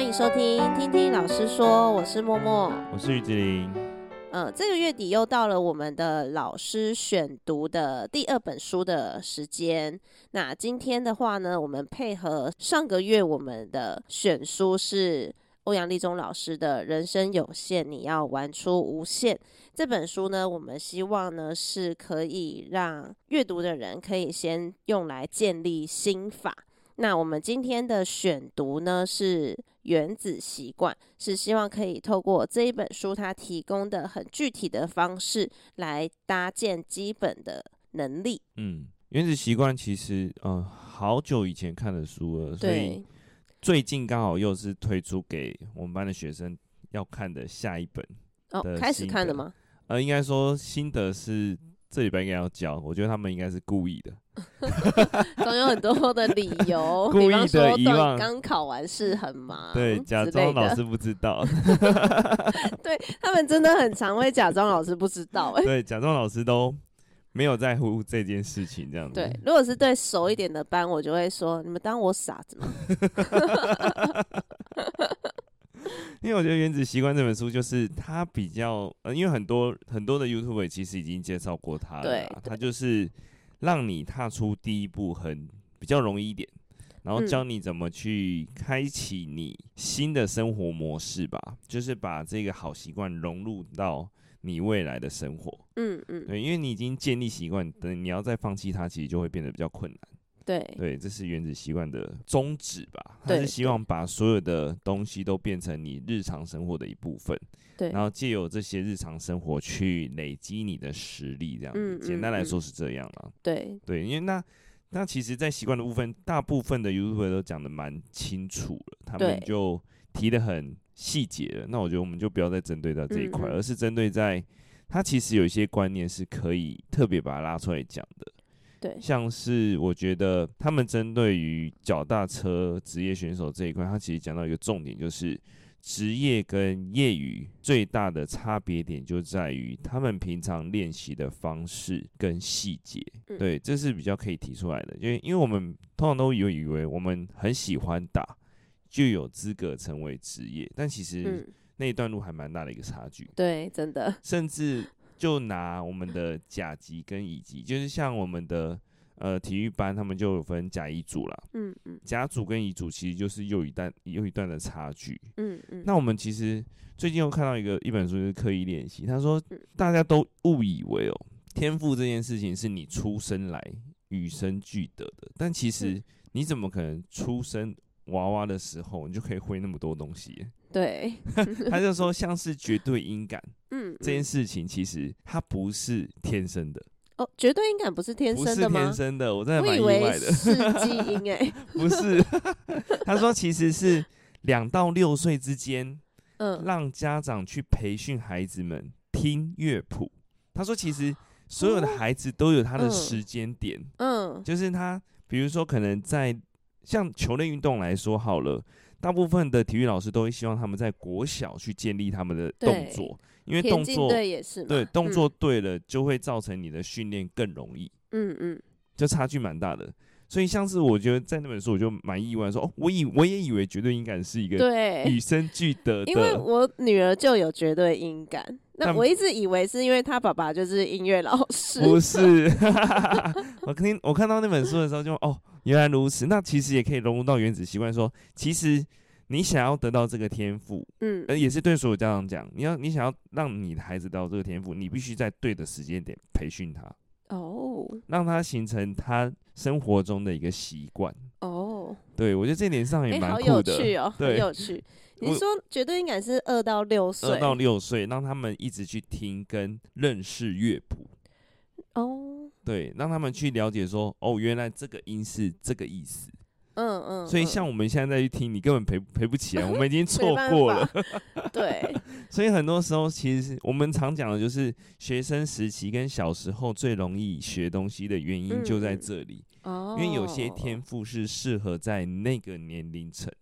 欢迎收听《听听老师说》，我是默默，我是鱼子林。呃，这个月底又到了我们的老师选读的第二本书的时间。那今天的话呢，我们配合上个月我们的选书是欧阳立中老师的《人生有限，你要玩出无限》这本书呢，我们希望呢是可以让阅读的人可以先用来建立心法。那我们今天的选读呢是《原子习惯》，是希望可以透过这一本书它提供的很具体的方式来搭建基本的能力。嗯，《原子习惯》其实嗯好久以前看的书了，所以最近刚好又是推出给我们班的学生要看的下一本。哦，开始看了吗？呃，应该说心得是。这礼拜应该要交，我觉得他们应该是故意的，总有很多的理由，故意的遗忘。刚考完试很忙，对，假装老师不知道。对，他们真的很常会假装老师不知道，哎，对，假装老师都没有在乎这件事情，这样子。对，如果是对熟一点的班，我就会说，你们当我傻子吗？我觉得《原子习惯》这本书就是它比较呃，因为很多很多的 YouTuber 其实已经介绍过它了，对，它就是让你踏出第一步很比较容易一点，然后教你怎么去开启你新的生活模式吧，嗯、就是把这个好习惯融入到你未来的生活，嗯嗯，对，因为你已经建立习惯，等你要再放弃它，其实就会变得比较困难。对对，这是原子习惯的宗旨吧？他是希望把所有的东西都变成你日常生活的一部分，对，然后借由这些日常生活去累积你的实力，这样子。嗯，简单来说是这样了。对对，因为那那其实，在习惯的部分，大部分的 YouTuber 都讲的蛮清楚了，他们就提的很细节了。那我觉得我们就不要再针对到这一块，而是针对在他其实有一些观念是可以特别把它拉出来讲的。对，像是我觉得他们针对于脚踏车职业选手这一块，他其实讲到一个重点，就是职业跟业余最大的差别点就在于他们平常练习的方式跟细节。对，这是比较可以提出来的，因为因为我们通常都以为以为我们很喜欢打就有资格成为职业，但其实那一段路还蛮大的一个差距。对，真的，甚至。就拿我们的甲级跟乙级，就是像我们的呃体育班，他们就有分甲乙组了。嗯嗯，甲组跟乙组其实就是又一段又一段的差距。嗯嗯，那我们其实最近又看到一个一本书，就是刻意练习。他说，大家都误以为哦，天赋这件事情是你出生来与生俱得的，但其实你怎么可能出生娃娃的时候，你就可以会那么多东西？对，他就说像是绝对音感，嗯，这件事情其实它不是天生的。哦，绝对音感不是天生的吗？不是天生的，我真的蛮意外的，是基因哎，不是，他说其实是两到六岁之间，嗯，让家长去培训孩子们听乐谱。他说其实 所有的孩子都有他的时间点，嗯，就是他，比如说可能在像球类运动来说好了。大部分的体育老师都会希望他们在国小去建立他们的动作，因为动作对也是对动作对了，就会造成你的训练更容易。嗯嗯，就差距蛮大的。所以像是我觉得在那本书，我就蛮意外说，哦，我以我也以为绝对音感是一个对与生俱得的，因为我女儿就有绝对音感。那我一直以为是因为他爸爸就是音乐老师，不是。我听我看到那本书的时候就哦。原来如此，那其实也可以融入到原子习惯。说，其实你想要得到这个天赋，嗯，而也是对所有家长讲，你要你想要让你的孩子得到这个天赋，你必须在对的时间点培训他，哦，让他形成他生活中的一个习惯。哦，对，我觉得这点上也蛮酷的，欸、好有趣哦，对，很有趣。你说绝对应该是二到六岁，二到六岁，让他们一直去听跟认识乐谱。哦，对，让他们去了解说，哦，原来这个音是这个意思。嗯嗯。所以像我们现在再去听，你根本赔赔不起来，我们已经错 过了。对。所以很多时候，其实我们常讲的就是学生时期跟小时候最容易学东西的原因就在这里。哦。因为有些天赋是适合在那个年龄层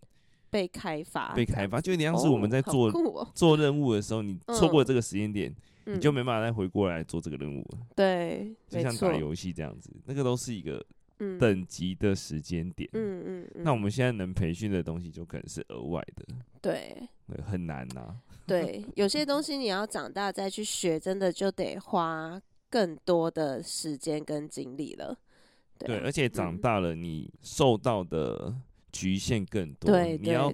被开发。被开发，就有点像是我们在做做任务的时候，你 错过这个时间点。你就没办法再回过来做这个任务了。对，就像打游戏这样子，那个都是一个等级的时间点。嗯嗯，嗯，那我们现在能培训的东西，就可能是额外的。对，对，很难呐、啊。对，有些东西你要长大再去学，真的就得花更多的时间跟精力了。对，对，而且长大了，你受到的局限更多。对，你要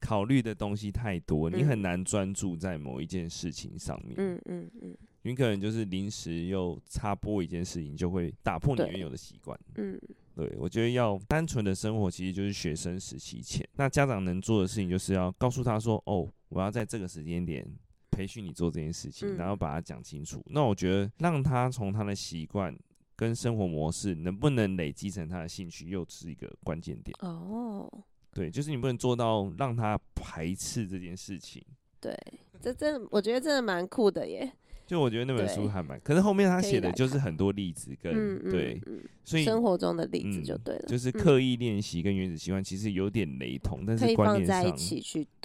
考虑的东西太多，你很难专注在某一件事情上面。嗯嗯嗯。你可能就是临时又插播一件事情，就会打破你原有的习惯。嗯，对，我觉得要单纯的生活，其实就是学生时期前。那家长能做的事情，就是要告诉他说：“哦，我要在这个时间点培训你做这件事情，然后把它讲清楚。嗯”那我觉得让他从他的习惯跟生活模式能不能累积成他的兴趣，又是一个关键点。哦，对，就是你不能做到让他排斥这件事情。对，这真的，我觉得真的蛮酷的耶。就我觉得那本书还蛮，可是后面他写的就是很多例子跟对，所以生活中的例子就对了，就是刻意练习跟原子习惯其实有点雷同，但是观念上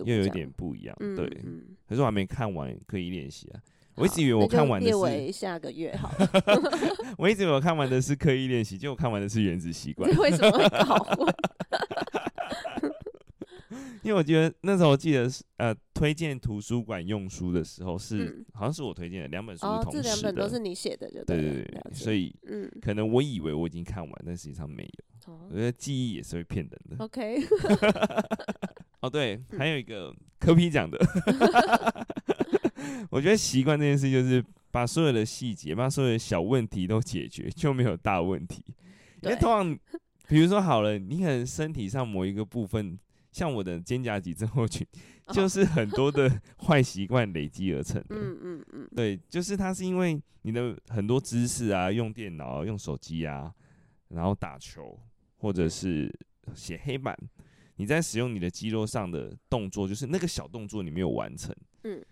又有点不一样。对，可是我还没看完刻意练习啊，我一直以为我看完的是下个月好，我一直以为我看完的是刻意练习，结果看完的是原子习惯，为什么会搞混？因为我觉得那时候我记得是呃推荐图书馆用书的时候是、嗯、好像是我推荐的两本书是同时的，哦，这两本都是你写的就对，对对对，所以嗯，可能我以为我已经看完，但实际上没有。哦、我觉得记忆也是会骗人的。OK，哦对，还有一个科比讲的，我觉得习惯这件事就是把所有的细节、把所有的小问题都解决，就没有大问题。因为通常比如说好了，你可能身体上某一个部分。像我的肩胛肌症候群，就是很多的坏习惯累积而成的。嗯嗯嗯，对，就是它是因为你的很多姿势啊，用电脑啊，用手机啊，然后打球或者是写黑板，你在使用你的肌肉上的动作，就是那个小动作你没有完成。嗯，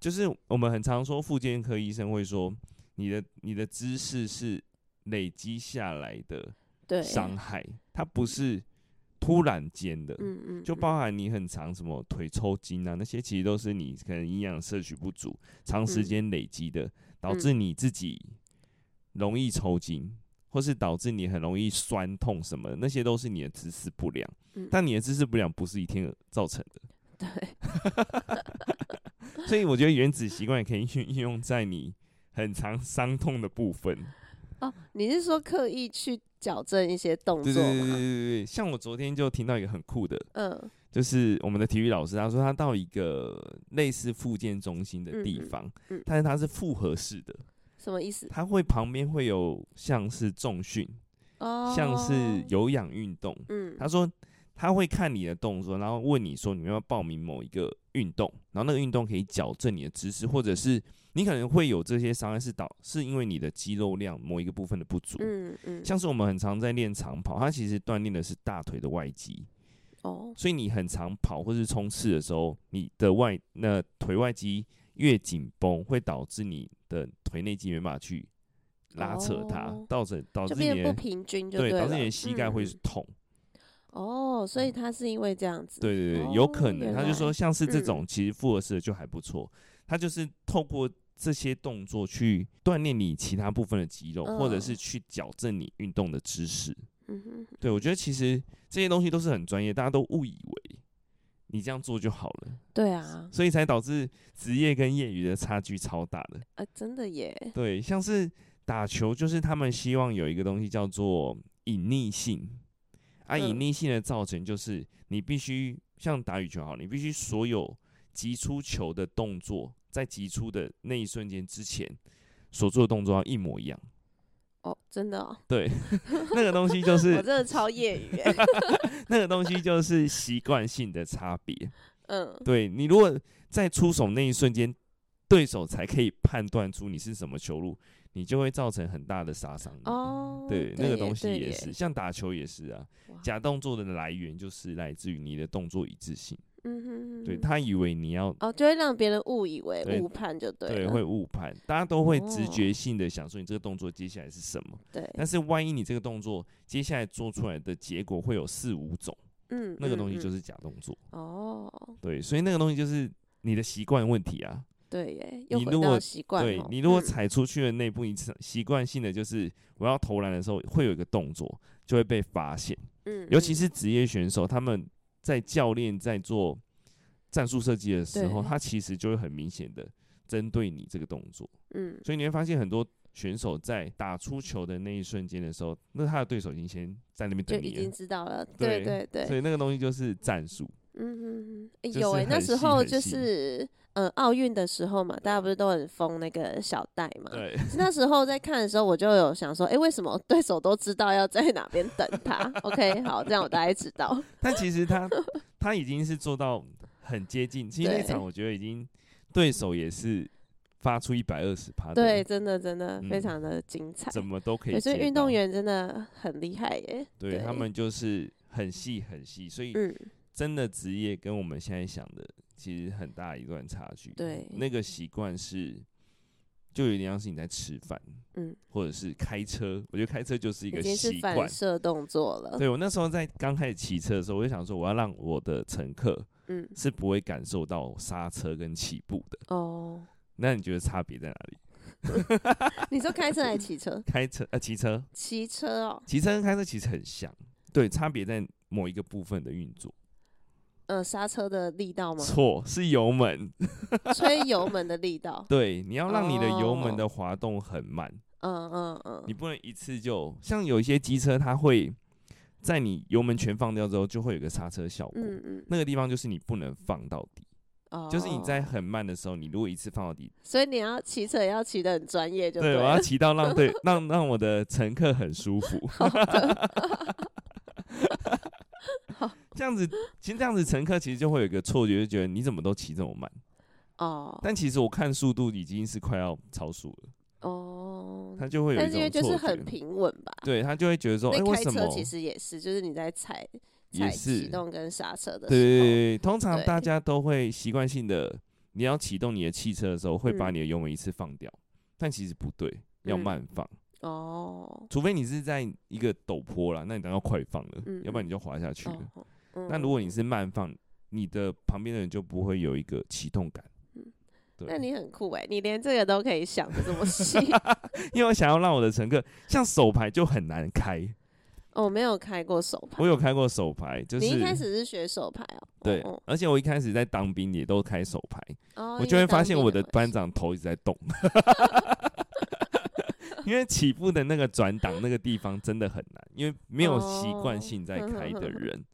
就是我们很常说，复健科医生会说，你的你的姿势是累积下来的伤害，它不是。突然间的，嗯嗯，就包含你很长什么腿抽筋啊，那些其实都是你可能营养摄取不足，长时间累积的，导致你自己容易抽筋，或是导致你很容易酸痛什么的，那些都是你的姿势不良。但你的姿势不良不是一天造成的，对。所以我觉得原子习惯也可以运运用在你很常伤痛的部分。哦，你是说刻意去？矫正一些动作，对对对对对，像我昨天就听到一个很酷的，嗯，就是我们的体育老师，他说他到一个类似复健中心的地方，嗯，嗯，但是他是复合式的，什么意思？他会旁边会有像是重训，哦，像是有氧运动，嗯，他说他会看你的动作，然后问你说你要报名某一个运动，然后那个运动可以矫正你的姿势，或者是。你可能会有这些伤害，是导是因为你的肌肉量某一个部分的不足。嗯嗯，像是我们很常在练长跑，它其实锻炼的是大腿的外肌。哦，所以你很常跑或是冲刺的时候，你的外那腿外肌越紧绷，会导致你的腿内肌没办法去拉扯它，哦、导致导致你的不平均就对，对，导致你的膝盖会痛。嗯、哦，所以他是因为这样子。对对对，有可能。他就说，像是这种、嗯、其实复合式的就还不错。他就是透过这些动作去锻炼你其他部分的肌肉，或者是去矫正你运动的知识。嗯哼，对，我觉得其实这些东西都是很专业，大家都误以为你这样做就好了。对啊，所以才导致职业跟业余的差距超大的。啊，真的耶。对，像是打球，就是他们希望有一个东西叫做隐匿性。啊，隐匿性的造成就是你必须像打羽球好，你必须所有。击出球的动作，在击出的那一瞬间之前所做的动作要一模一样。哦，真的哦。对，那个东西就是我真的超业余。那个东西就是习惯性的差别。嗯，对，你如果在出手那一瞬间，对手才可以判断出你是什么球路，你就会造成很大的杀伤力。哦，对，那个东西也是，像打球也是啊。假动作的来源就是来自于你的动作一致性。嗯哼，对，他以为你要哦，就会让别人误以为误判就对了，对，会误判，大家都会直觉性的想说你这个动作接下来是什么，对，但是万一你这个动作接下来做出来的结果会有四五种，嗯，那个东西就是假动作，哦，对，所以那个东西就是你的习惯问题啊，对耶，你如果习惯，对你如果踩出去的那一步，你习惯性的就是我要投篮的时候会有一个动作，就会被发现。嗯，尤其是职业选手，他们在教练在做战术设计的时候，他其实就会很明显的针对你这个动作。嗯，所以你会发现很多选手在打出球的那一瞬间的时候，那他的对手已经先在那边等你了，就已经知道了。对对对，所以那个东西就是战术。嗯嗯嗯，有哎、欸，那时候就是呃奥运的时候嘛，大家不是都很疯那个小戴嘛？对。那时候在看的时候，我就有想说，哎、欸，为什么对手都知道要在哪边等他？OK，好，这样我大概知道。但其实他他已经是做到很接近，其实那场我觉得已经对手也是发出一百二十趴。对，真的真的非常的精彩，怎么都可以。所以运动员真的很厉害耶。对，对他们就是很细很细，所以嗯。真的职业跟我们现在想的其实很大一段差距。对，那个习惯是，就有点像是你在吃饭，嗯，或者是开车。我觉得开车就是一个习惯，射动作了。对，我那时候在刚开始骑车的时候，我就想说，我要让我的乘客，嗯，是不会感受到刹车跟起步的。哦，那你觉得差别在哪里？你说开车还是骑车？开车啊，骑车，骑车哦，骑车跟开车其实很像，对，差别在某一个部分的运作。呃，刹车的力道吗？错，是油门，吹油门的力道。对，你要让你的油门的滑动很慢。嗯嗯嗯，你不能一次就像有一些机车，它会在你油门全放掉之后，就会有个刹车效果。嗯嗯，那个地方就是你不能放到底。哦，就是你在很慢的时候，你如果一次放到底，所以你要骑车也要骑的很专业，就对。对，我要骑到让对 让让我的乘客很舒服。这样子，其实这样子，乘客其实就会有一个错觉，就觉得你怎么都骑这么慢哦。但其实我看速度已经是快要超速了哦。他就会有一种错觉，但是因为就是很平稳吧？对，他就会觉得说，哎，为什么？其实也是，就是你在踩踩启动跟刹车的时候，对对对。通常大家都会习惯性的，你要启动你的汽车的时候，会把你的油门一次放掉，但其实不对，要慢放。哦，除非你是在一个陡坡啦，那你等到快放了，要不然你就滑下去了。那如果你是慢放，你的旁边的人就不会有一个启动感。那你很酷哎，你连这个都可以想的这么细。因为我想要让我的乘客，像手牌就很难开。我没有开过手牌。我有开过手牌，就是你一开始是学手牌哦。对，而且我一开始在当兵也都开手排，我就会发现我的班长头一直在动。因为起步的那个转档那个地方真的很难，因为没有习惯性在开的人，哦、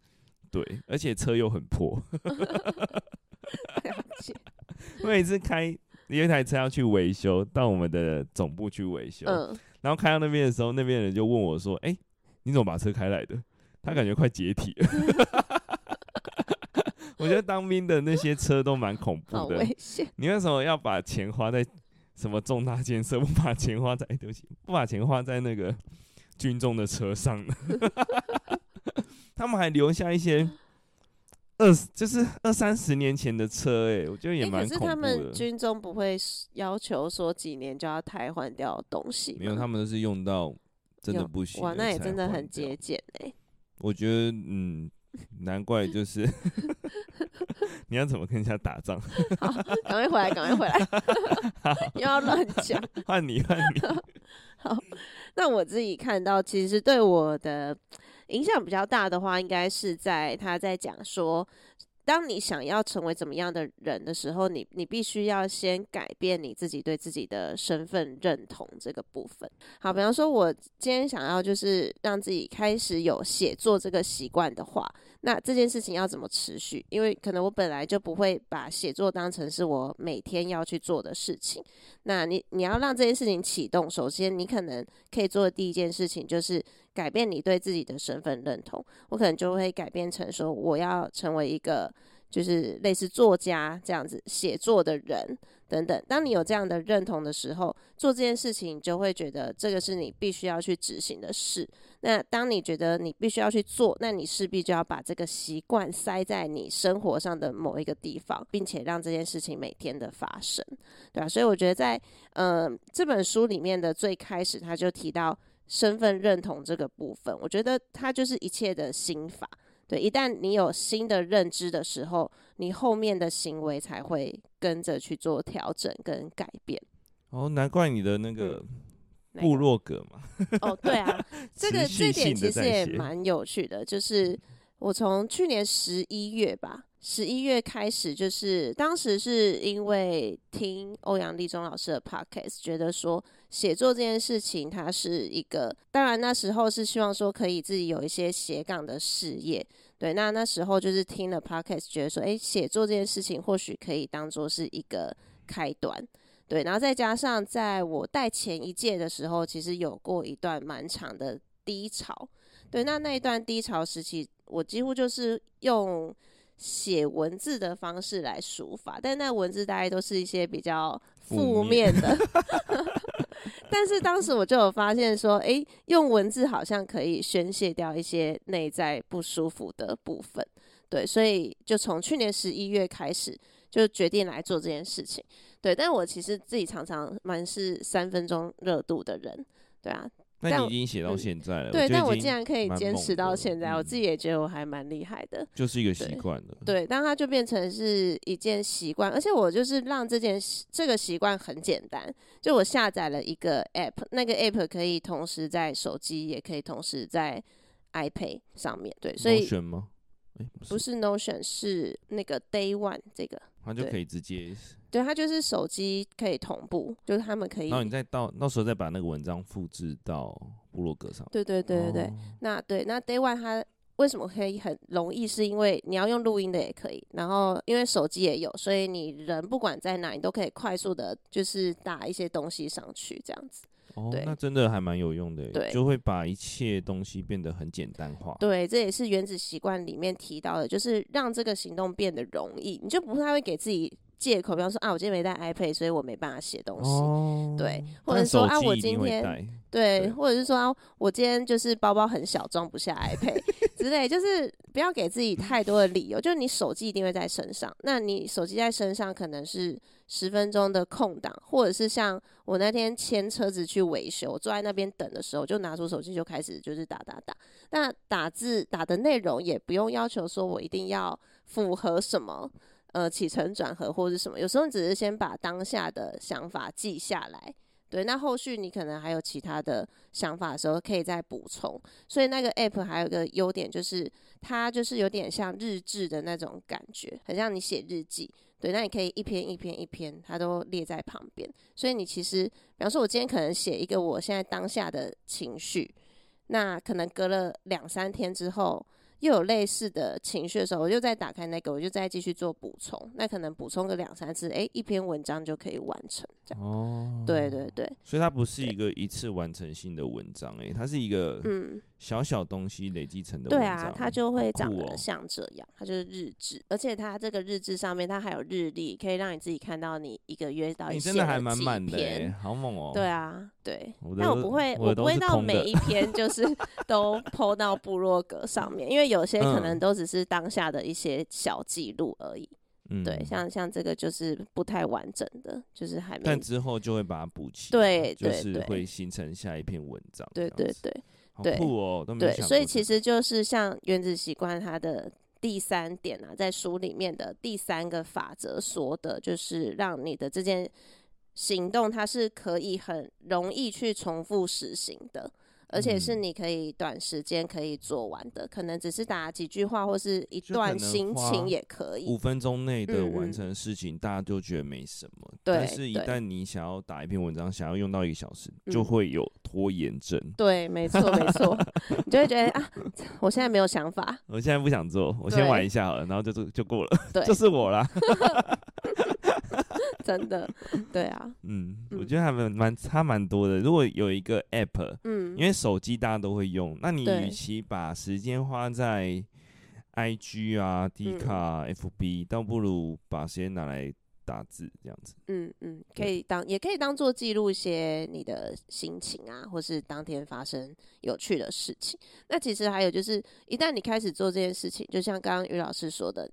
对，而且车又很破。了解。我 每次开有一台车要去维修，到我们的总部去维修，嗯、然后开到那边的时候，那边人就问我说：“哎、欸，你怎么把车开来的？”他感觉快解体了。我觉得当兵的那些车都蛮恐怖的，好危险。你为什么要把钱花在？什么重大建设 不把钱花在？欸、对不起，不把钱花在那个军中的车上呢？他们还留下一些二，就是二三十年前的车，哎，我觉得也蛮。可是他们军中不会要求说几年就要汰换掉东西？没有，他们都是用到真的不行。哇，那也真的很节俭哎。我觉得，嗯。难怪就是，你要怎么跟人家打仗？好，赶快回来，赶快回来，又要乱讲。换你，换你。好，那我自己看到，其实对我的影响比较大的话，应该是在他在讲说。当你想要成为怎么样的人的时候，你你必须要先改变你自己对自己的身份认同这个部分。好，比方说，我今天想要就是让自己开始有写作这个习惯的话，那这件事情要怎么持续？因为可能我本来就不会把写作当成是我每天要去做的事情。那你你要让这件事情启动，首先你可能可以做的第一件事情就是。改变你对自己的身份认同，我可能就会改变成说，我要成为一个就是类似作家这样子写作的人等等。当你有这样的认同的时候，做这件事情你就会觉得这个是你必须要去执行的事。那当你觉得你必须要去做，那你势必就要把这个习惯塞在你生活上的某一个地方，并且让这件事情每天的发生，对吧？所以我觉得在嗯、呃、这本书里面的最开始，他就提到。身份认同这个部分，我觉得它就是一切的心法。对，一旦你有新的认知的时候，你后面的行为才会跟着去做调整跟改变。哦，难怪你的那个部落格嘛。哦，对啊，这个这点其实也蛮有趣的，就是我从去年十一月吧。十一月开始，就是当时是因为听欧阳立中老师的 podcast，觉得说写作这件事情，它是一个，当然那时候是希望说可以自己有一些斜杠的事业，对，那那时候就是听了 podcast，觉得说，诶，写作这件事情或许可以当做是一个开端，对，然后再加上在我带前一届的时候，其实有过一段蛮长的低潮，对，那那一段低潮时期，我几乎就是用。写文字的方式来抒发，但那文字大概都是一些比较负面的。但是当时我就有发现说，诶、欸，用文字好像可以宣泄掉一些内在不舒服的部分。对，所以就从去年十一月开始，就决定来做这件事情。对，但我其实自己常常蛮是三分钟热度的人。对啊。那你已经写到现在了，嗯、对，但我竟然可以坚持到现在，嗯、我自己也觉得我还蛮厉害的。就是一个习惯了，对，但它就变成是一件习惯，而且我就是让这件这个习惯很简单，就我下载了一个 app，那个 app 可以同时在手机，也可以同时在 iPad 上面，对，所以。欸、不，是不是 Notion，是那个 Day One 这个，它就可以直接，对，它就是手机可以同步，就是他们可以，然后你再到到时候再把那个文章复制到部落格上，对对对对对，哦、那对那 Day One 它为什么可以很容易？是因为你要用录音的也可以，然后因为手机也有，所以你人不管在哪，你都可以快速的，就是打一些东西上去，这样子。哦，那真的还蛮有用的，对，就会把一切东西变得很简单化。对，这也是原子习惯里面提到的，就是让这个行动变得容易，你就不太会给自己借口，比方说啊，我今天没带 iPad，所以我没办法写东西。哦，对，或者说啊，我今天对，对，或者是说啊，我今天就是包包很小，装不下 iPad 之类，就是不要给自己太多的理由。就是你手机一定会在身上，那你手机在身上可能是。十分钟的空档，或者是像我那天牵车子去维修，坐在那边等的时候，就拿出手机就开始就是打打打。那打字打的内容也不用要求说我一定要符合什么呃起承转合或者是什么，有时候你只是先把当下的想法记下来，对，那后续你可能还有其他的想法的时候可以再补充。所以那个 app 还有个优点就是它就是有点像日志的那种感觉，很像你写日记。对，那你可以一篇一篇一篇，它都列在旁边。所以你其实，比方说，我今天可能写一个我现在当下的情绪，那可能隔了两三天之后。又有类似的情绪的时候，我就再打开那个，我就再继续做补充。那可能补充个两三次，哎、欸，一篇文章就可以完成。这样哦，对对对。所以它不是一个一次完成性的文章、欸，哎，它是一个嗯小小东西累积成的文章。对啊，它就会长得像这样，它就是日志，而且它这个日志上面它还有日历，可以让你自己看到你一个月到。你真的还蛮满的、欸，好猛哦、喔。对啊，对。但我不会，我不会到每一篇就是 都 po 到部落格上面，因为。有些可能都只是当下的一些小记录而已，嗯、对，像像这个就是不太完整的，就是还没。但之后就会把它补齐，对，就是会形成下一篇文章。对对对，好酷哦，都没，对，所以其实就是像原子习惯它的第三点啊，在书里面的第三个法则说的，就是让你的这件行动它是可以很容易去重复实行的。而且是你可以短时间可以做完的，嗯、可能只是打几句话或是一段心情也可以。五分钟内的完成的事情，嗯、大家就觉得没什么。对，但是一旦你想要打一篇文章，想要用到一个小时，就会有拖延症。对，没错，没错，你就会觉得啊，我现在没有想法，我现在不想做，我先玩一下好了，然后就就就过了，对，就是我啦。真的，对啊，嗯，我觉得还蛮蛮差蛮多的。如果有一个 app，嗯，因为手机大家都会用，那你与其把时间花在 IG 啊、D 卡、嗯、FB，倒不如把时间拿来打字这样子。嗯嗯，可以当，也可以当做记录一些你的心情啊，或是当天发生有趣的事情。那其实还有就是，一旦你开始做这件事情，就像刚刚于老师说的，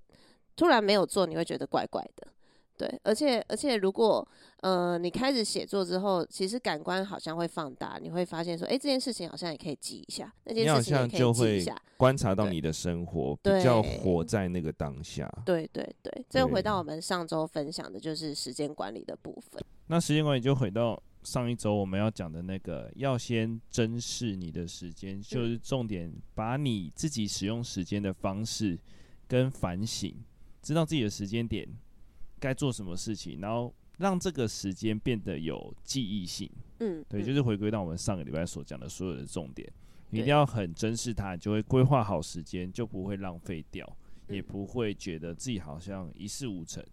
突然没有做，你会觉得怪怪的。对，而且而且，如果呃你开始写作之后，其实感官好像会放大，你会发现说，哎，这件事情好像也可以记一下，那件事情也可以记一下，观察到你的生活，比较活在那个当下。对对对，这回到我们上周分享的就是时间管理的部分。那时间管理就回到上一周我们要讲的那个，要先珍视你的时间，就是重点把你自己使用时间的方式跟反省，知道自己的时间点。该做什么事情，然后让这个时间变得有记忆性。嗯，对，就是回归到我们上个礼拜所讲的所有的重点，你一定要很珍视它，你就会规划好时间，就不会浪费掉，也不会觉得自己好像一事无成，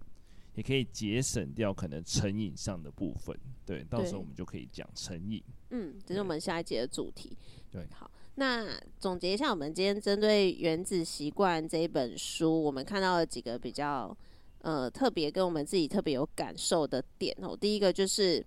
也可以节省掉可能成瘾上的部分。对，到时候我们就可以讲成瘾。嗯，这是我们下一节的主题。对，好，那总结一下，我们今天针对《原子习惯》这一本书，我们看到了几个比较。呃，特别跟我们自己特别有感受的点哦，第一个就是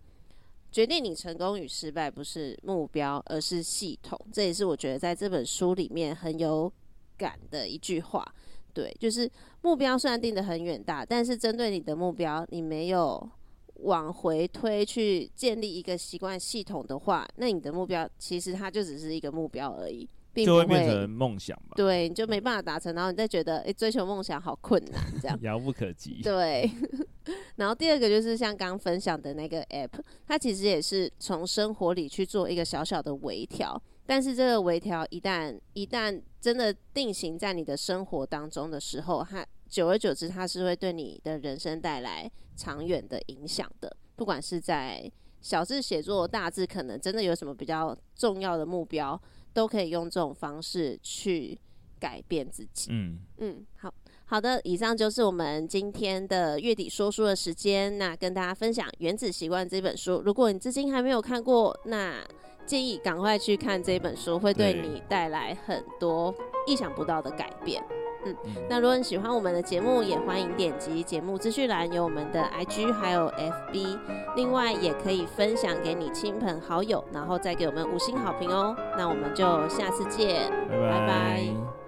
决定你成功与失败不是目标，而是系统。这也是我觉得在这本书里面很有感的一句话。对，就是目标虽然定得很远大，但是针对你的目标，你没有往回推去建立一个习惯系统的话，那你的目标其实它就只是一个目标而已。就会变成梦想吧？对，你就没办法达成，然后你再觉得，哎、欸，追求梦想好困难，这样遥不可及。对。然后第二个就是像刚分享的那个 app，它其实也是从生活里去做一个小小的微调，但是这个微调一旦一旦真的定型在你的生活当中的时候，它久而久之，它是会对你的人生带来长远的影响的。不管是在小字写作、大字，可能真的有什么比较重要的目标。都可以用这种方式去改变自己。嗯嗯，好好的，以上就是我们今天的月底说书的时间。那跟大家分享《原子习惯》这本书，如果你至今还没有看过，那建议赶快去看这本书，会对你带来很多意想不到的改变。嗯，那如果你喜欢我们的节目，也欢迎点击节目资讯栏有我们的 IG 还有 FB，另外也可以分享给你亲朋好友，然后再给我们五星好评哦。那我们就下次见，拜拜。拜拜。